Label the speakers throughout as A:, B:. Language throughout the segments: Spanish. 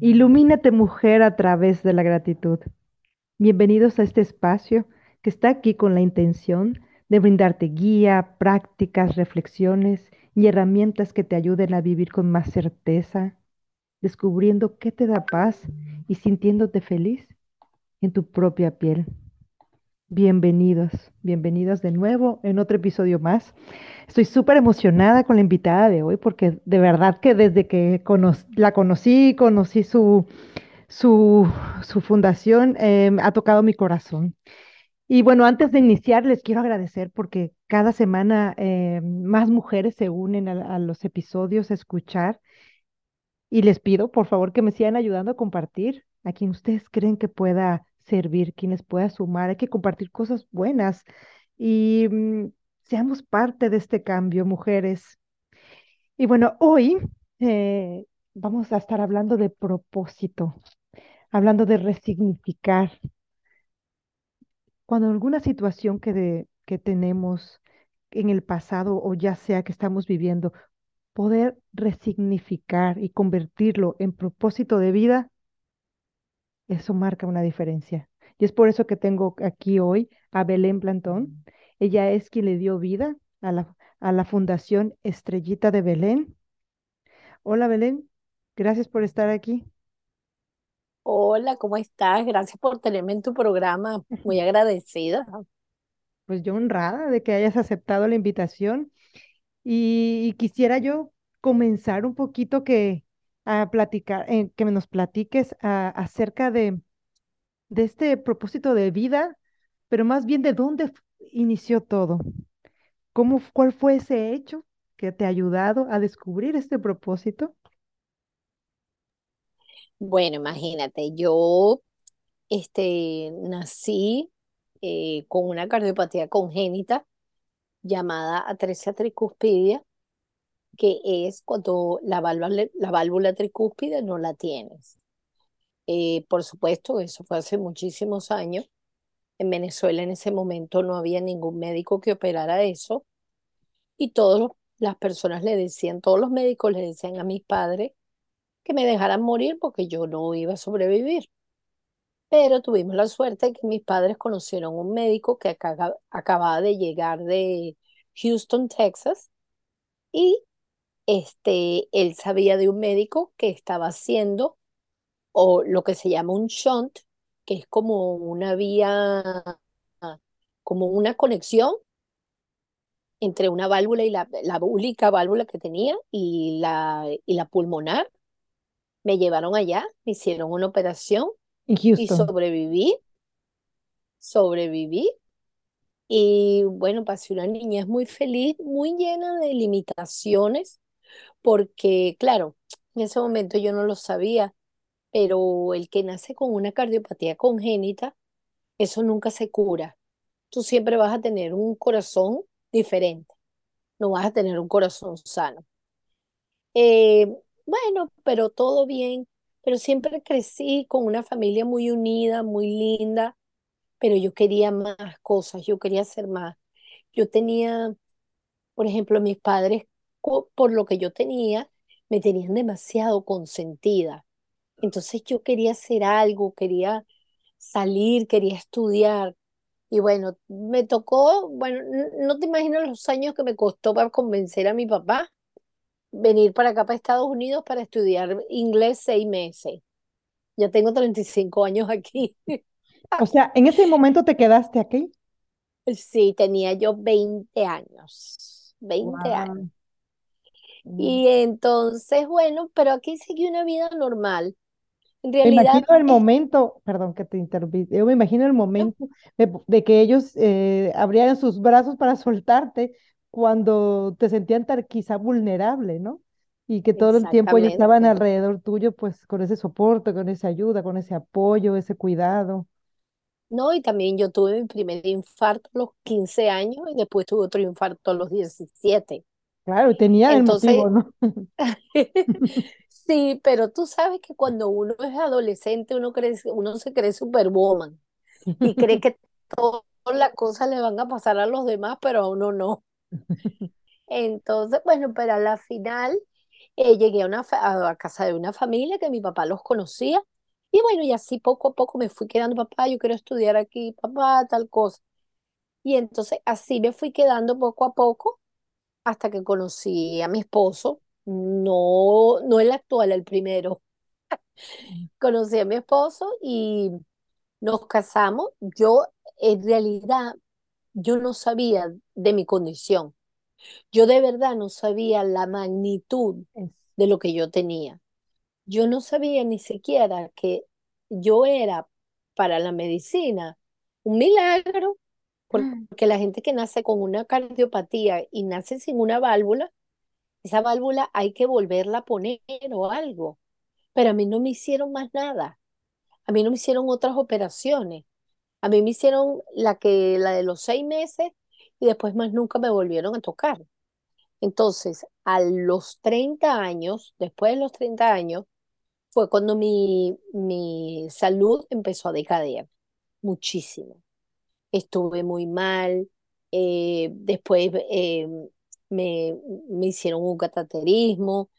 A: Ilumínate mujer a través de la gratitud. Bienvenidos a este espacio que está aquí con la intención de brindarte guía, prácticas, reflexiones y herramientas que te ayuden a vivir con más certeza, descubriendo qué te da paz y sintiéndote feliz en tu propia piel. Bienvenidos, bienvenidos de nuevo en otro episodio más. Estoy súper emocionada con la invitada de hoy porque de verdad que desde que la conocí, conocí su, su, fundación, em, ha tocado mi corazón. Y bueno, antes de iniciar, les quiero agradecer porque cada semana em, más mujeres se unen a, a los episodios a escuchar y les pido, por favor, que me sigan ayudando a compartir a quien ustedes creen que pueda servir, quienes pueda sumar. Hay que compartir cosas buenas y mm, seamos parte de este cambio, mujeres. Y bueno, hoy eh, vamos a estar hablando de propósito, hablando de resignificar. Cuando alguna situación que, que tenemos en el pasado o ya sea que estamos viviendo, poder resignificar y convertirlo en propósito de vida, eso marca una diferencia. Y es por eso que tengo aquí hoy a Belén Plantón. Ella es quien le dio vida a la, a la Fundación Estrellita de Belén. Hola Belén, gracias por estar aquí.
B: Hola, ¿cómo estás? Gracias por tenerme en tu programa. Muy agradecida.
A: Pues yo honrada de que hayas aceptado la invitación y, quisiera yo comenzar un poquito que a platicar, eh, que nos platiques acerca de, de este propósito de vida, pero más bien de dónde inició todo. ¿Cómo, cuál fue ese hecho que te ha ayudado a descubrir este propósito?
B: Bueno, imagínate, yo este, nací eh, con una cardiopatía congénita llamada atresia tricuspidia, que es cuando la válvula, la válvula tricúspide no la tienes. Eh, por supuesto, eso fue hace muchísimos años. En Venezuela en ese momento no había ningún médico que operara eso y todas las personas le decían, todos los médicos le decían a mis padres que me dejaran morir porque yo no iba a sobrevivir. Pero tuvimos la suerte de que mis padres conocieron un médico que acababa de llegar de Houston, Texas, y este, él sabía de un médico que estaba haciendo o lo que se llama un shunt, que es como una vía, como una conexión entre una válvula y la, la única válvula que tenía y la, y la pulmonar. Me llevaron allá, me hicieron una operación y sobreviví. Sobreviví. Y bueno, pasé una niñez muy feliz, muy llena de limitaciones, porque claro, en ese momento yo no lo sabía, pero el que nace con una cardiopatía congénita, eso nunca se cura. Tú siempre vas a tener un corazón diferente, no vas a tener un corazón sano. Eh, bueno, pero todo bien, pero siempre crecí con una familia muy unida, muy linda, pero yo quería más cosas, yo quería hacer más. Yo tenía, por ejemplo, mis padres, por lo que yo tenía, me tenían demasiado consentida. Entonces yo quería hacer algo, quería salir, quería estudiar. Y bueno, me tocó, bueno, no te imaginas los años que me costó para convencer a mi papá venir para acá, para Estados Unidos, para estudiar inglés seis meses. Ya tengo 35 años aquí.
A: O sea, ¿en ese momento te quedaste aquí?
B: Sí, tenía yo 20 años. 20 años. Mm. Y entonces, bueno, pero aquí seguí una vida normal.
A: Me imagino el momento, perdón que te interrumpí, yo me imagino el momento de, que ellos eh, abrieran sus brazos para soltarte cuando te sentían tan quizá vulnerable, ¿no? Y que todo el tiempo ellos estaban alrededor tuyo, pues con ese soporte, con esa ayuda, con ese apoyo, ese cuidado.
B: No, y también yo tuve mi primer infarto a los 15 años y después tuve otro infarto a los 17.
A: Claro, tenía el motivo, ¿no?
B: Sí, pero tú sabes que cuando uno es adolescente, uno, cree, uno se cree superwoman y cree que todas las cosas le van a pasar a los demás, pero a uno no. Entonces, bueno, pero a la final eh, llegué a, una, a casa de una familia que mi papá los conocía. Y bueno, y así poco a poco me fui quedando, papá, yo quiero estudiar aquí, papá, tal cosa. Y entonces así me fui quedando poco a poco hasta que conocí a mi esposo, no, no el actual, el primero. Conocí a mi esposo y nos casamos. Yo, en realidad, yo no sabía de mi condición. Yo de verdad no sabía la magnitud de lo que yo tenía. Yo no sabía ni siquiera que yo era para la medicina un milagro, porque la gente que nace con una cardiopatía y nace sin una válvula, esa válvula hay que volverla a poner o algo. Pero a mí no me hicieron más nada. A mí no me hicieron otras operaciones. A mí me hicieron la que, la de los seis meses y después más nunca me volvieron a tocar. Entonces, a los 30 años, después de los 30 años, fue cuando mi, mi salud empezó a decaer muchísimo. Estuve muy mal, eh, después eh, me, me hicieron un cateterismo,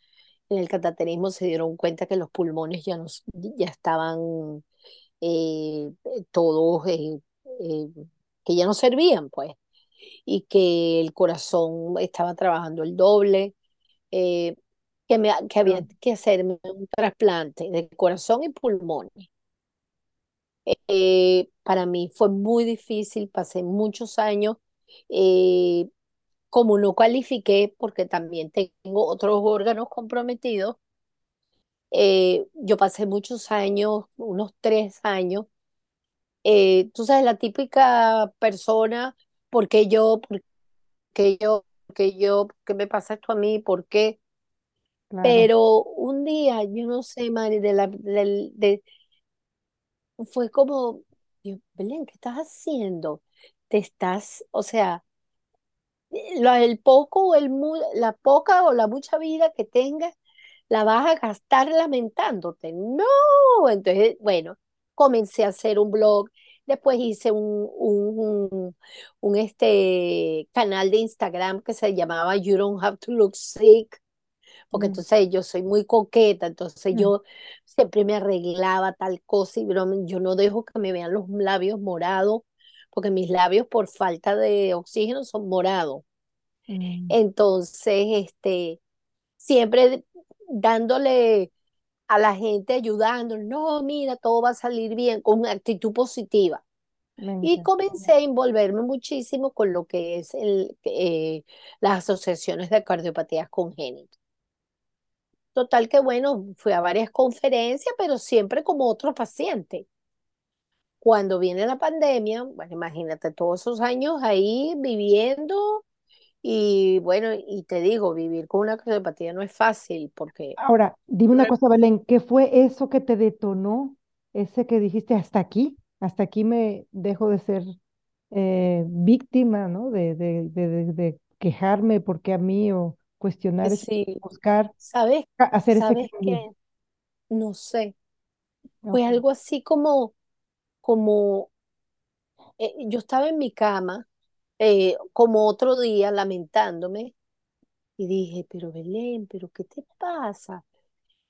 B: en el cateterismo se dieron cuenta que los pulmones ya, no, ya estaban eh, todos, que ya no servían, pues, y que el corazón estaba trabajando el doble, que, me, que había
A: no,
B: que hacerme un trasplante de corazón y pulmones. Eh, para mí fue muy difícil, pasé muchos años, eh, como no califiqué, porque también tengo otros órganos comprometidos, eh, yo pasé muchos años, unos tres años, eh, tú sabes, la típica persona, ¿por qué yo? ¿Por qué yo? ¿Por qué yo? ¿Por qué me pasa esto a mí? ¿Por qué?
A: claro.
B: Pero un día, yo no sé, Mari, de la, del- de, fue como, Dios, Belén, ¿qué estás haciendo? Te estás, o sea, lo- el poco o el la poca o la mucha vida que tengas, la vas a gastar lamentándote. No, entonces, bueno, comencé a hacer un blog, después hice un, un, un, un, este canal de Instagram que se llamaba You Don't Have to Look Sick porque entonces yo soy muy coqueta, entonces
A: mm,
B: yo siempre me arreglaba tal cosa y yo no dejo que me vean los labios morados, porque mis labios por falta de oxígeno son morados.
A: mm,
B: Entonces, este, siempre dándole a la gente, ayudando, no, mira, todo va a salir bien, con una actitud positiva. Y comencé a envolverme muchísimo con lo que es el, eh, las asociaciones de cardiopatías congénitas. Total que bueno, fui a varias conferencias, pero siempre como otro paciente. Cuando viene la pandemia, bueno, imagínate todos esos años ahí viviendo y bueno, y te digo, vivir con una cardiopatía no es fácil porque
A: Ahora, dime una cosa, Belén, ¿qué fue eso que te detonó? Ese que dijiste hasta aquí, hasta aquí me dejo de ser eh, víctima, ¿no? De, de, de, de- de quejarme porque a mí o cuestionar
B: sí,
A: buscar
B: ¿sabes?
A: hacer ese
B: ¿Sabes qué? No sé, fue algo así como, como eh, yo estaba en mi cama, eh, como otro día lamentándome y dije, pero Belén, pero ¿qué te pasa?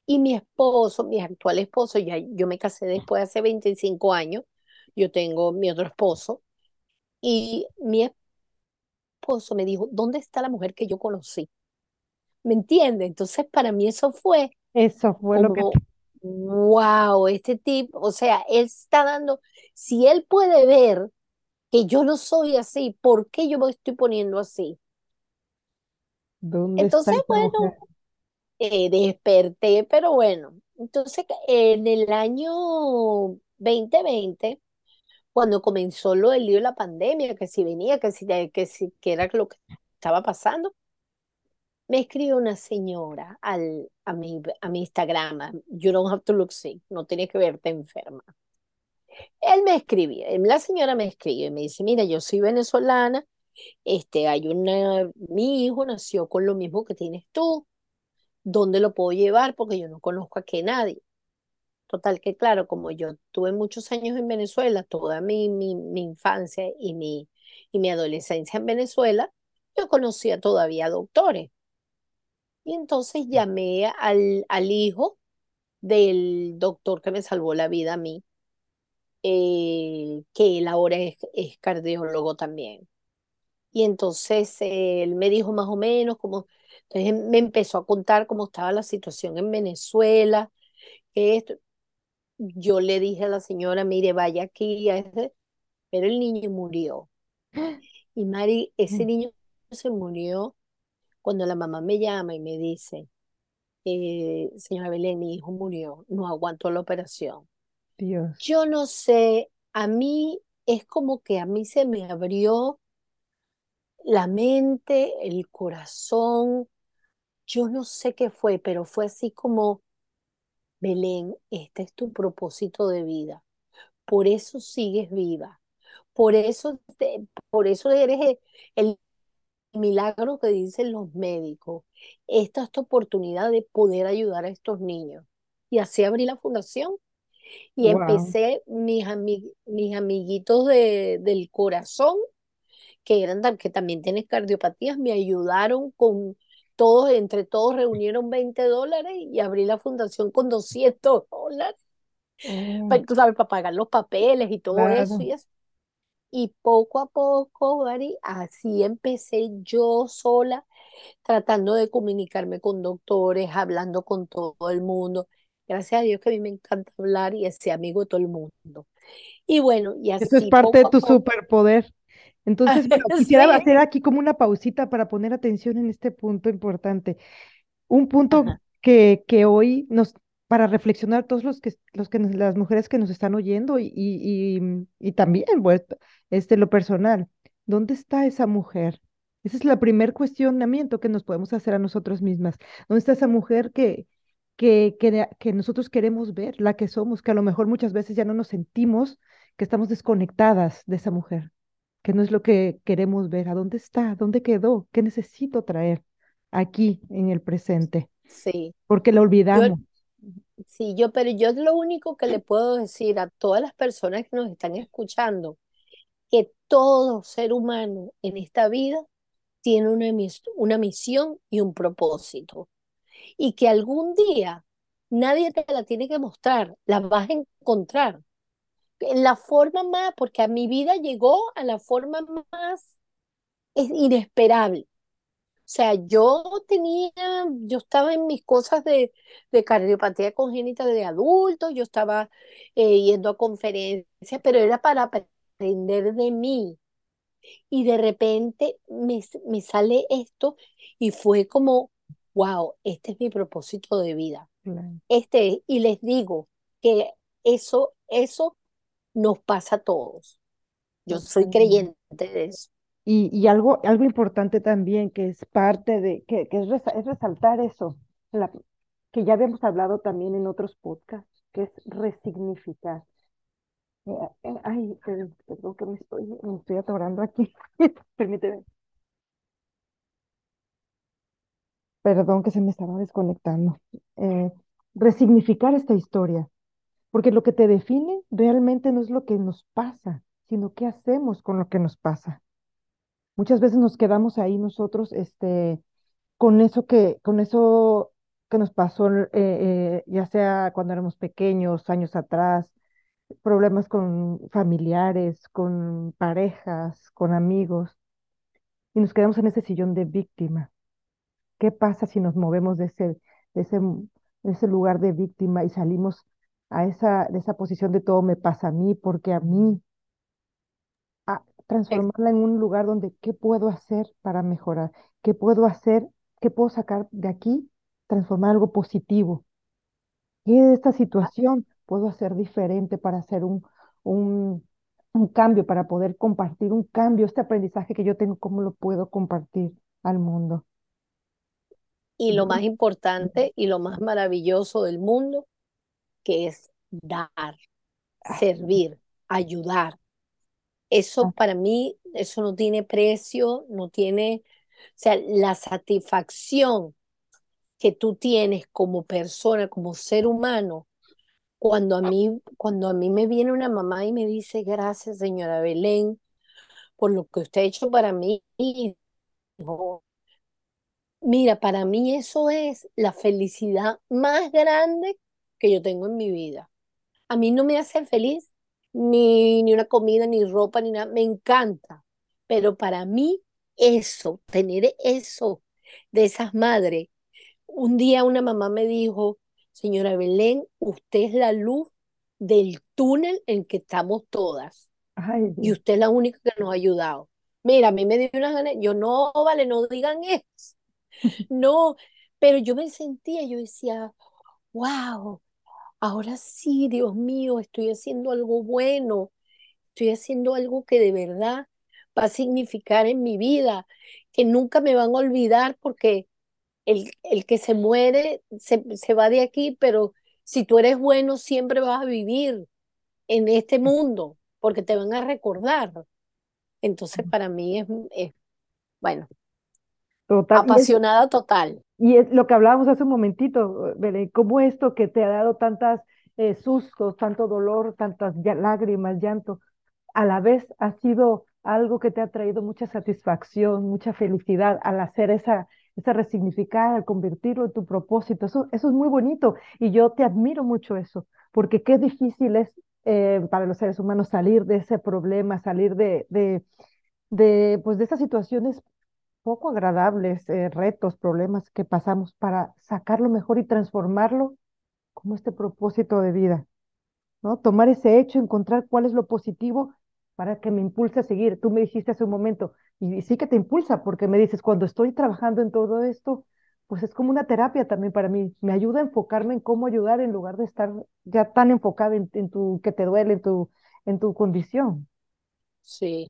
B: Y mi esposo, mi actual esposo, ya yo me casé después hace 25 años, yo tengo mi otro esposo, y mi esposo me dijo, ¿dónde está la mujer que yo conocí? ¿Me entiende? Entonces para mí eso fue
A: Eso fue lo que
B: wow, este tipo, o sea, él está dando, si él puede ver que yo no soy así, ¿por qué yo me estoy poniendo así?
A: ¿Dónde está
B: Entonces, bueno, eh, desperté, pero bueno, entonces en el año 2020 cuando comenzó lo del lío de la pandemia, que si venía, que si, que si, que era lo que estaba pasando, me escribió una señora al, a mi, a mi Instagram, you don't have to look sick, no tienes que verte enferma. Él me escribió, la señora me escribe y me dice, mira, yo soy venezolana, este, hay una, mi hijo nació con lo mismo que tienes tú, ¿dónde lo puedo llevar? Porque yo no conozco aquí a nadie. Total que claro, como yo tuve muchos años en Venezuela, toda mi, mi, mi infancia y mi, y mi adolescencia en Venezuela, yo conocía todavía doctores. Y entonces llamé al, al hijo del doctor que me salvó la vida a mí, eh, que él ahora es, es cardiólogo también. Y entonces él me dijo más o menos cómo, entonces me empezó a contar cómo estaba la situación en Venezuela. Esto. Yo le dije a la señora, mire, vaya aquí, a ese", pero el niño murió. Y Mari, ese
A: Mm,
B: niño se murió cuando la mamá me llama y me dice, eh, señora Belén, mi hijo murió, no aguantó la operación.
A: Dios,
B: Yo no sé, a mí es como que a mí se me abrió la mente, el corazón, yo no sé qué fue, pero fue así como, Belén, este es tu propósito de vida, por eso sigues viva, por eso, te- por eso eres el, el milagro que dicen los médicos. Esta es tu oportunidad de poder ayudar a estos niños. Y así abrí la fundación y
A: wow.
B: empecé mis, mis amiguitos de, del corazón que eran que también tienen cardiopatías, me ayudaron con todos, entre todos reunieron 20 dólares y abrí la fundación con 200 dólares,
A: Oh,
B: para, tú sabes, para pagar los papeles y todo eso y eso. Y poco a poco, Mari, así empecé yo sola, tratando de comunicarme con doctores, hablando con todo el mundo. Gracias a Dios que a mí me encanta hablar y ser amigo de todo el mundo. Y bueno, y
A: Eso es
B: así
A: parte de
B: poco
A: tu
B: poco,
A: superpoder. Entonces, bueno, quisiera
B: sí,
A: hacer aquí como una pausita para poner atención en este punto importante. Un punto
B: ajá,
A: que, que hoy nos, para reflexionar todos los que, los que nos- las mujeres que nos están oyendo y, y, y, y también, pues, este, lo personal, ¿dónde está esa mujer? Ese es el primer cuestionamiento que nos podemos hacer a nosotros mismas. ¿Dónde está esa mujer que, que, que, que nosotros queremos ver, la que somos, que a lo mejor muchas veces ya no nos sentimos que estamos desconectadas de esa mujer, que no es lo que queremos ver? ¿A dónde está? ¿Dónde quedó? ¿Qué necesito traer aquí en el presente?
B: sí.
A: porque la
B: Yo,
A: olvidamos.
B: Sí, yo, pero yo lo único que le puedo decir a todas las personas que nos están escuchando, que todo ser humano en esta vida tiene una, una misión y un propósito. Y que algún día nadie te la tiene que mostrar, la vas a encontrar. En la forma más, porque a mi vida llegó a la forma más es inesperable. O sea, yo tenía, yo estaba en mis cosas de, de cardiopatía congénita de adultos, yo estaba eh, yendo a conferencias, pero era para aprender de mí. Y de repente me, me sale esto y fue como, wow, este es mi propósito de vida. Este, es", y les digo que eso, eso nos pasa a todos. Yo soy creyente de eso.
A: Y, algo, algo importante también que es parte de, que, es, resa- es resaltar eso, que ya habíamos hablado también en otros podcasts, que es resignificar. Eh, eh, ay, perdón, perdón que me estoy, me estoy atorando aquí. Permíteme. Perdón que se me estaba desconectando. Eh, resignificar esta historia, porque lo que te define realmente no es lo que nos pasa, sino qué hacemos con lo que nos pasa. Muchas veces nos quedamos ahí nosotros, este, con eso que, con eso que nos pasó, eh, eh, ya sea cuando éramos pequeños, años atrás, problemas con familiares, con parejas, con amigos, y nos quedamos en ese sillón de víctima. ¿Qué pasa si nos movemos de ese, de ese, de ese lugar de víctima y salimos a esa, de esa posición de todo me pasa a mí, porque a mí, transformarla en un lugar donde qué puedo hacer para mejorar, qué puedo hacer, qué puedo sacar de aquí, transformar algo positivo. ¿Qué de esta situación puedo hacer diferente para hacer un, un, un cambio, para poder compartir un cambio, este aprendizaje que yo tengo, cómo lo puedo compartir al mundo?
B: Y lo más importante y lo más maravilloso del mundo, que es dar, servir, ayudar. Eso
A: así,
B: para mí, eso no tiene precio, no tiene, o sea, la satisfacción que tú tienes como persona, como ser humano, Cuando a mí, cuando a mí me viene una mamá y me dice, gracias, señora Belén, por lo que usted ha hecho para mí, hijo". Mira, para mí eso es la felicidad más grande que yo tengo en mi vida. A mí no me hace feliz ni, ni una comida, ni ropa, ni nada. Me encanta. Pero para mí, eso, tener eso de esas madres. Un día una mamá me dijo, señora Belén, usted es la luz del túnel en que estamos todas.
A: Ay,
B: Y usted es la única que nos ha ayudado. Mira, a mí me dio unas ganas. Yo no, vale, no digan eso. No, pero yo me sentía, yo decía, wow, ahora sí, Dios mío, estoy haciendo algo bueno, estoy haciendo algo que de verdad va a significar en mi vida, que nunca me van a olvidar porque el, el que se muere se, se va de aquí, pero si tú eres bueno, siempre vas a vivir en este mundo, porque te van a recordar. Entonces, para mí es, es bueno,
A: Total.
B: Apasionada total.
A: Y es lo que hablábamos hace un momentito, Belén, cómo esto que te ha dado tantas eh, sustos, tanto dolor, tantas lágrimas, llanto, a la vez ha sido algo que te ha traído mucha satisfacción, mucha felicidad al hacer esa, esa resignificar, al convertirlo en tu propósito. Eso, eso es muy bonito y yo te admiro mucho eso, porque qué difícil es eh, para los seres humanos salir de ese problema, salir de, de, de, pues, de esas situaciones poco agradables, eh, retos, problemas que pasamos para sacarlo mejor y transformarlo como este propósito de vida. ¿no? Tomar ese hecho, encontrar cuál es lo positivo para que me impulse a seguir. Tú me dijiste hace un momento, y sí que te impulsa, porque me dices, cuando estoy trabajando en todo esto, pues es como una terapia también para mí. Me ayuda a enfocarme en cómo ayudar en lugar de estar ya tan enfocada en, en tu, que te duele, en tu, en tu condición.
B: Sí.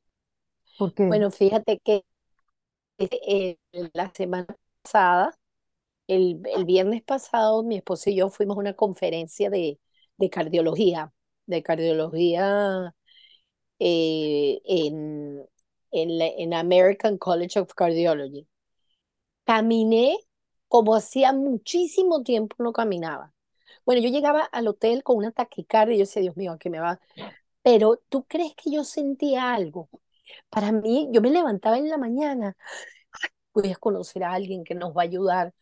A: Porque,
B: Bueno, fíjate que eh, la semana pasada, el, el viernes pasado, mi esposo y yo fuimos a una conferencia de, de cardiología, de cardiología eh, en, en, la- en American College of Cardiology. Caminé como hacía muchísimo tiempo no caminaba. Bueno, yo llegaba al hotel con una taquicardia y yo decía, Dios mío, ¿a qué me va? Pero ¿tú crees que yo sentía algo? Para mí, yo me levantaba en la mañana voy a conocer a alguien que nos va a ayudar.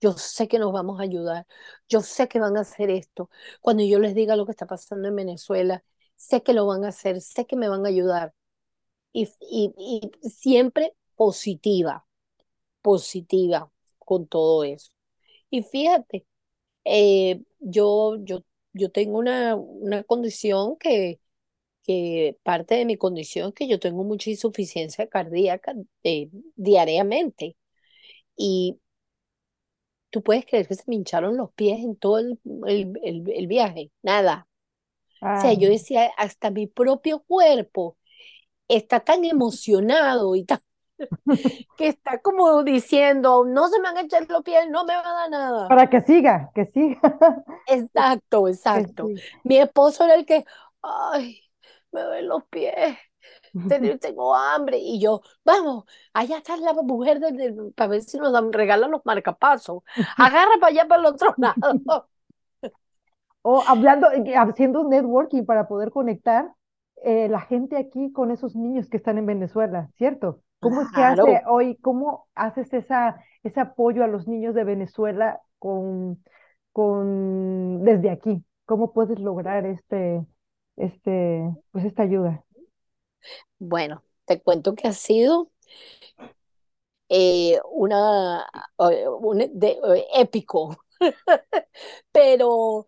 B: Yo sé que nos vamos a ayudar. Yo sé que van a hacer esto. Cuando yo les diga lo que está pasando en Venezuela, sé que lo van a hacer, sé que me van a ayudar. Y, y, y siempre positiva, positiva con todo eso. Y fíjate, eh, yo, yo, yo tengo una, una condición que, que parte de mi condición es que yo tengo mucha insuficiencia cardíaca eh, diariamente. Y ¿Tú puedes creer que se me hincharon los pies en todo el, el- el- el viaje? Nada. O sea, yo decía, hasta mi propio cuerpo está tan emocionado y tan, que está como diciendo, no se me van a echar los pies, no me va a dar nada.
A: para que siga, que siga,
B: Exacto,
A: que
B: exacto.
A: siga.
B: Mi esposo era el que, ay, me duelen los pies, te- tengo hambre. Y yo, vamos, allá está la mujer del, del- para ver si nos dan, regalan los marcapasos. Agarra para allá, para el otro lado.
A: O hablando, eh, haciendo networking para poder conectar eh, la gente aquí con esos niños que están en Venezuela, ¿cierto? ¿Cómo es que hace
B: Claro.
A: hoy, cómo haces esa, ese apoyo a los niños de Venezuela con, con, desde aquí? ¿Cómo puedes lograr este, este, pues esta ayuda?
B: Bueno, te cuento que ha sido eh, una, eh, un eh, épico, pero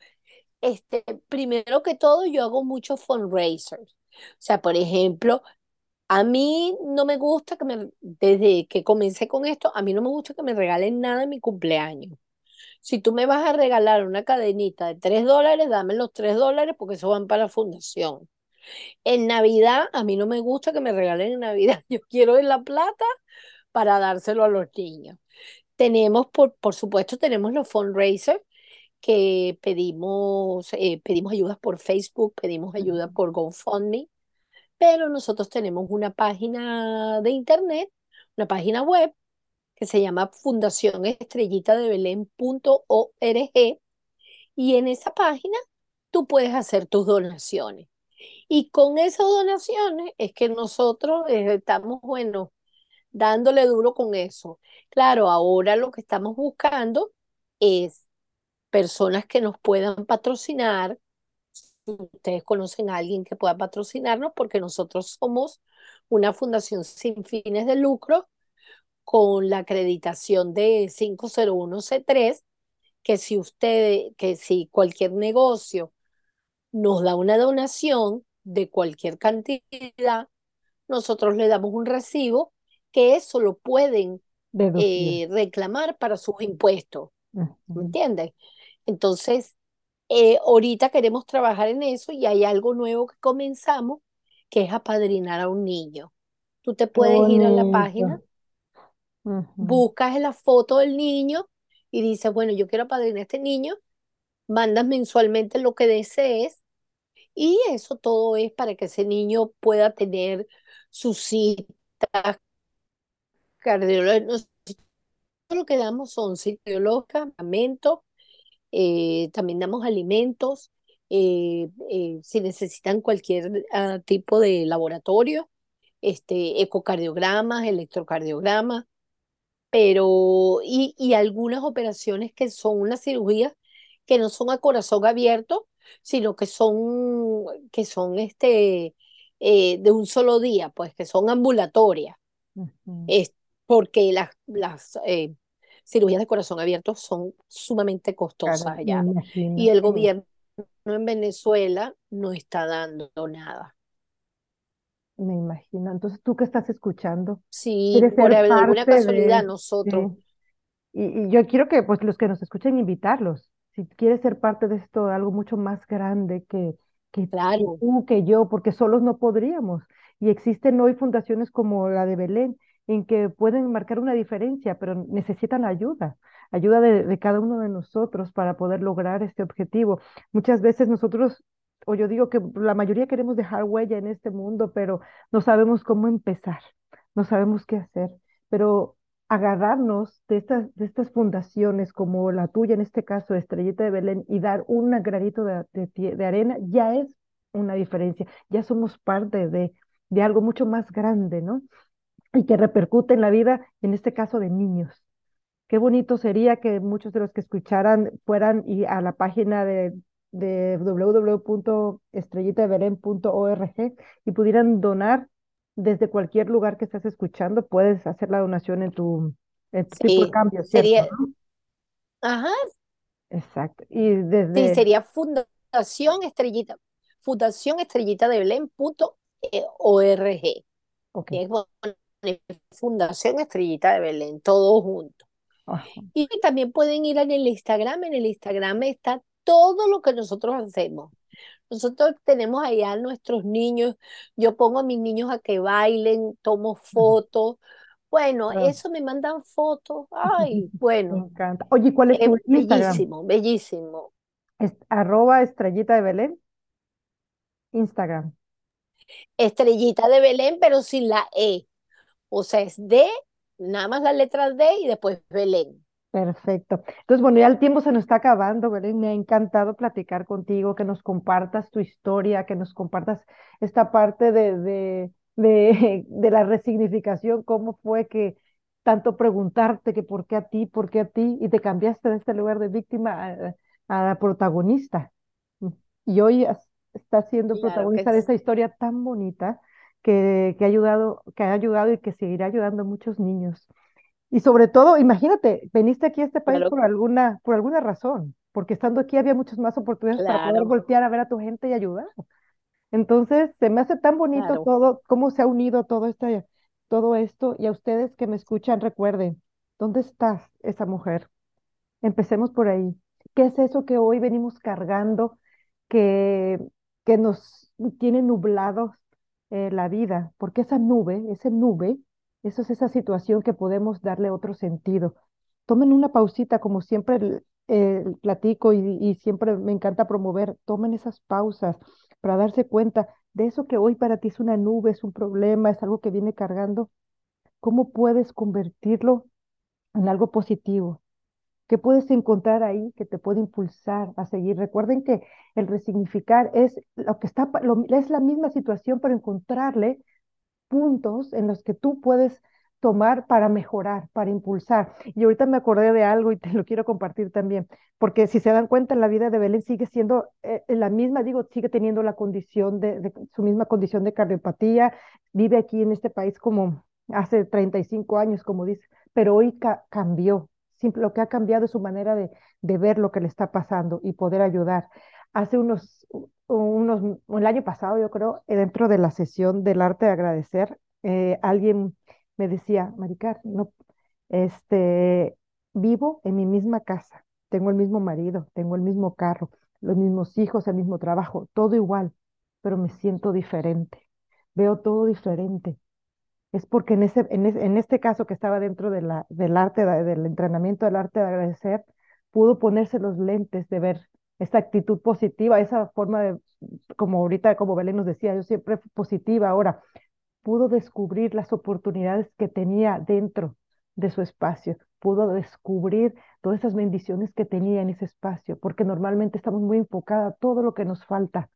B: este, primero que todo yo hago muchos fundraisers. O sea, por ejemplo, a mí no me gusta que me, desde que comencé con esto, a mí no me gusta que me regalen nada en mi cumpleaños. Si tú me vas a regalar una cadenita de tres dólares, dame los tres dólares porque eso van para la fundación. En Navidad, a mí no me gusta que me regalen en Navidad. Yo quiero la plata para dárselo a los niños. Tenemos, por, por supuesto, tenemos los fundraisers que pedimos, eh, pedimos ayudas por Facebook, pedimos ayuda por GoFundMe, pero nosotros tenemos una página de internet, una página web que se llama Fundación Estrellita de Belén.org y en esa página tú puedes hacer tus donaciones. Y con esas donaciones es que nosotros eh, estamos, bueno, dándole duro con eso. Claro, ahora lo que estamos buscando es personas que nos puedan patrocinar. Ustedes conocen a alguien que pueda patrocinarnos, porque nosotros somos una fundación sin fines de lucro con la acreditación de 501C3, que si usted, que si cualquier negocio nos da una donación de cualquier cantidad, nosotros le damos un recibo que eso lo pueden eh, reclamar para sus impuestos. ¿Me entiendes? Entonces, eh, ahorita queremos trabajar en eso y hay algo nuevo que comenzamos, que es apadrinar a un niño. Tú te puedes ir a la página, buscas la foto del niño y dices, bueno, yo quiero apadrinar a este niño, mandas mensualmente lo que desees y eso todo es para que ese niño pueda tener sus citas cardiológicas. Lo que damos son citas campamentos, eh, también damos alimentos, eh, eh, si necesitan cualquier ah, tipo de laboratorio, este, ecocardiogramas, electrocardiogramas, pero y, y algunas operaciones que son unas cirugías que no son a corazón abierto, sino que son, que son este, de un solo día, pues que son ambulatorias. es porque las, las cirugías de corazón abierto son sumamente costosas allá. Y el gobierno en Venezuela no está dando nada.
A: Me imagino. Entonces, ¿tú qué estás escuchando?
B: Sí, por alguna casualidad nosotros.
A: Y, yo quiero que pues los que nos escuchen invitarlos. Si quieres ser parte de esto, algo mucho más grande que, que tú, que yo, porque solos no podríamos. Y existen hoy fundaciones como la de Belén, en que pueden marcar una diferencia, pero necesitan ayuda, ayuda de, cada uno de nosotros para poder lograr este objetivo. Muchas veces nosotros, o yo digo que la mayoría queremos dejar huella en este mundo, pero no sabemos cómo empezar, no sabemos qué hacer, pero agarrarnos de estas, de estas fundaciones como la tuya, en este caso, Estrellita de Belén, y dar un granito de, de, arena, ya es una diferencia, ya somos parte de, de algo mucho más grande, ¿no? y que repercute en la vida, en este caso de niños. Qué bonito sería que muchos de los que escucharan fueran y a la página de, de y pudieran donar desde cualquier lugar que estés escuchando. Puedes hacer la donación en tu, en tu tipo de cambio,
B: Sería... Ajá.
A: Exacto. Y desde...
B: Sí, sería Fundación Estrellita, Fundación Estrellita de Belén.org. Okay. Fundación Estrellita de Belén, todos juntos. Y también pueden ir en el Instagram, en el Instagram está todo lo que nosotros hacemos. Nosotros tenemos allá a nuestros niños, yo pongo a mis niños a que bailen, tomo fotos. Bueno, ah. eso me mandan fotos. Ay, bueno.
A: Me encanta. Oye, ¿cuál es tu Instagram?
B: Bellísimo, bellísimo.
A: Arroba estrellita de Belén. Instagram.
B: Estrellita de Belén, pero sin la E. O sea, es D, nada más las letras D y después Belén.
A: Perfecto. Entonces, bueno, ya el tiempo se nos está acabando, Belén. Me ha encantado platicar contigo, que nos compartas tu historia, que nos compartas esta parte de, de, de, la resignificación, cómo fue que tanto preguntarte que por qué a ti, por qué a ti, y te cambiaste de este lugar de víctima a, protagonista. Y hoy estás siendo protagonista de esta historia tan bonita que, ha ayudado, que ha ayudado y que seguirá ayudando a muchos niños. Y sobre todo, imagínate, veniste aquí a este país por alguna, por alguna razón, porque estando aquí había muchas más oportunidades para poder voltear a ver a tu gente y ayudar. Entonces, se me hace tan bonito todo, cómo se ha unido todo, este, todo esto. Y a ustedes que me escuchan, recuerden, ¿dónde está esa mujer? Empecemos por ahí. ¿Qué es eso que hoy venimos cargando, que, que nos tiene nublados eh, la vida, porque esa nube, esa nube, eso es esa situación que podemos darle otro sentido. Tomen una pausita, como siempre eh, platico y, y siempre me encanta promover, tomen esas pausas para darse cuenta de eso que hoy para ti es una nube, es un problema, es algo que viene cargando, ¿cómo puedes convertirlo en algo positivo? que puedes encontrar ahí que te puede impulsar a seguir. Recuerden que el resignificar es lo que está, lo- es la misma situación, pero encontrarle puntos en los que tú puedes tomar para mejorar, para impulsar. Y ahorita me acordé de algo y te lo quiero compartir también, porque si se dan cuenta, la vida de Belén sigue siendo eh, la misma, digo, sigue teniendo la condición de, su misma condición de cardiopatía, vive aquí en este país como hace 35 años, como dice, pero hoy ca- cambió. Simple, lo que ha cambiado es su manera de ver lo que le está pasando y poder ayudar. Hace unos, unos, el año pasado, yo creo, eh, dentro de la sesión del arte de agradecer, eh, alguien me decía, Maricar, no, este, vivo en mi misma casa, tengo el mismo marido, tengo el mismo carro, los mismos hijos, el mismo trabajo, todo igual, pero me siento diferente, veo todo diferente. Es porque en, ese, en, en este caso que estaba dentro de la, del arte, de- del entrenamiento del arte de agradecer, pudo ponerse los lentes de ver esa actitud positiva, esa forma de, como ahorita, como Belén nos decía, yo siempre fui positiva ahora, pudo descubrir las oportunidades que tenía dentro de su espacio, pudo descubrir todas esas bendiciones que tenía en ese espacio, porque normalmente estamos muy enfocadas a todo lo que nos falta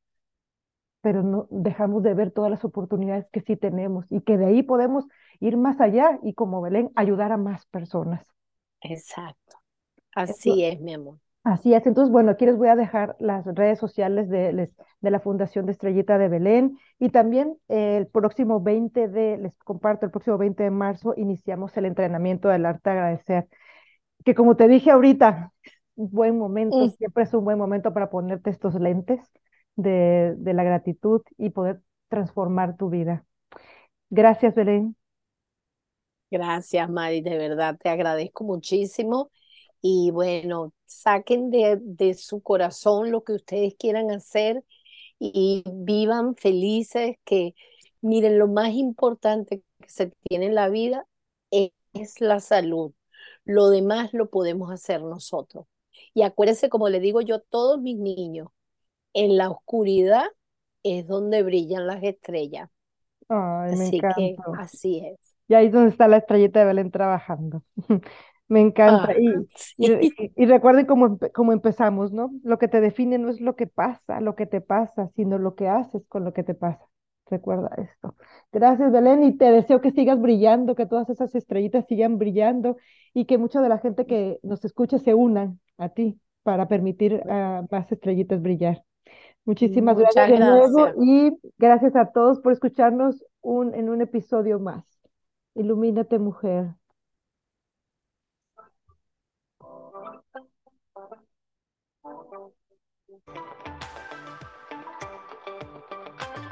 A: pero no dejamos de ver todas las oportunidades que sí tenemos y que de ahí podemos ir más allá y como Belén, ayudar a más personas.
B: Exacto. Así es, mi amor.
A: Así es. Entonces, bueno, aquí les voy a dejar las redes sociales de, les- de la Fundación de Estrellita de Belén y también eh, el próximo 20 de, les comparto, el próximo 20 de marzo iniciamos el entrenamiento del arte de agradecer, que como te dije ahorita, un buen momento, siempre es un buen momento para ponerte estos lentes de, de la gratitud y poder transformar tu vida. Gracias, Belén.
B: Gracias, Mari, de verdad te agradezco muchísimo. Y bueno, saquen de, de su corazón lo que ustedes quieran hacer y vivan felices, que miren, lo más importante que se tiene en la vida es, es la salud. Lo demás lo podemos hacer nosotros. Y acuérdense, como le digo yo a todos mis niños, en la oscuridad es donde brillan las estrellas.
A: Ay, me
B: Así que así es.
A: Y ahí es donde está la estrellita de Belén trabajando. Me encanta.
B: Ah,
A: Y, y,
B: sí,
A: y- y recuerden cómo, cómo empezamos, ¿no? Lo que te define no es lo que pasa, lo que te pasa, sino lo que haces con lo que te pasa. Recuerda esto. Gracias, Belén, y te deseo que sigas brillando, que todas esas estrellitas sigan brillando y que mucha de la gente que nos escuche se unan a ti para permitir a más estrellitas brillar. Muchísimas gracias de nuevo y gracias a todos por escucharnos un, en un episodio más. Ilumínate, mujer. you.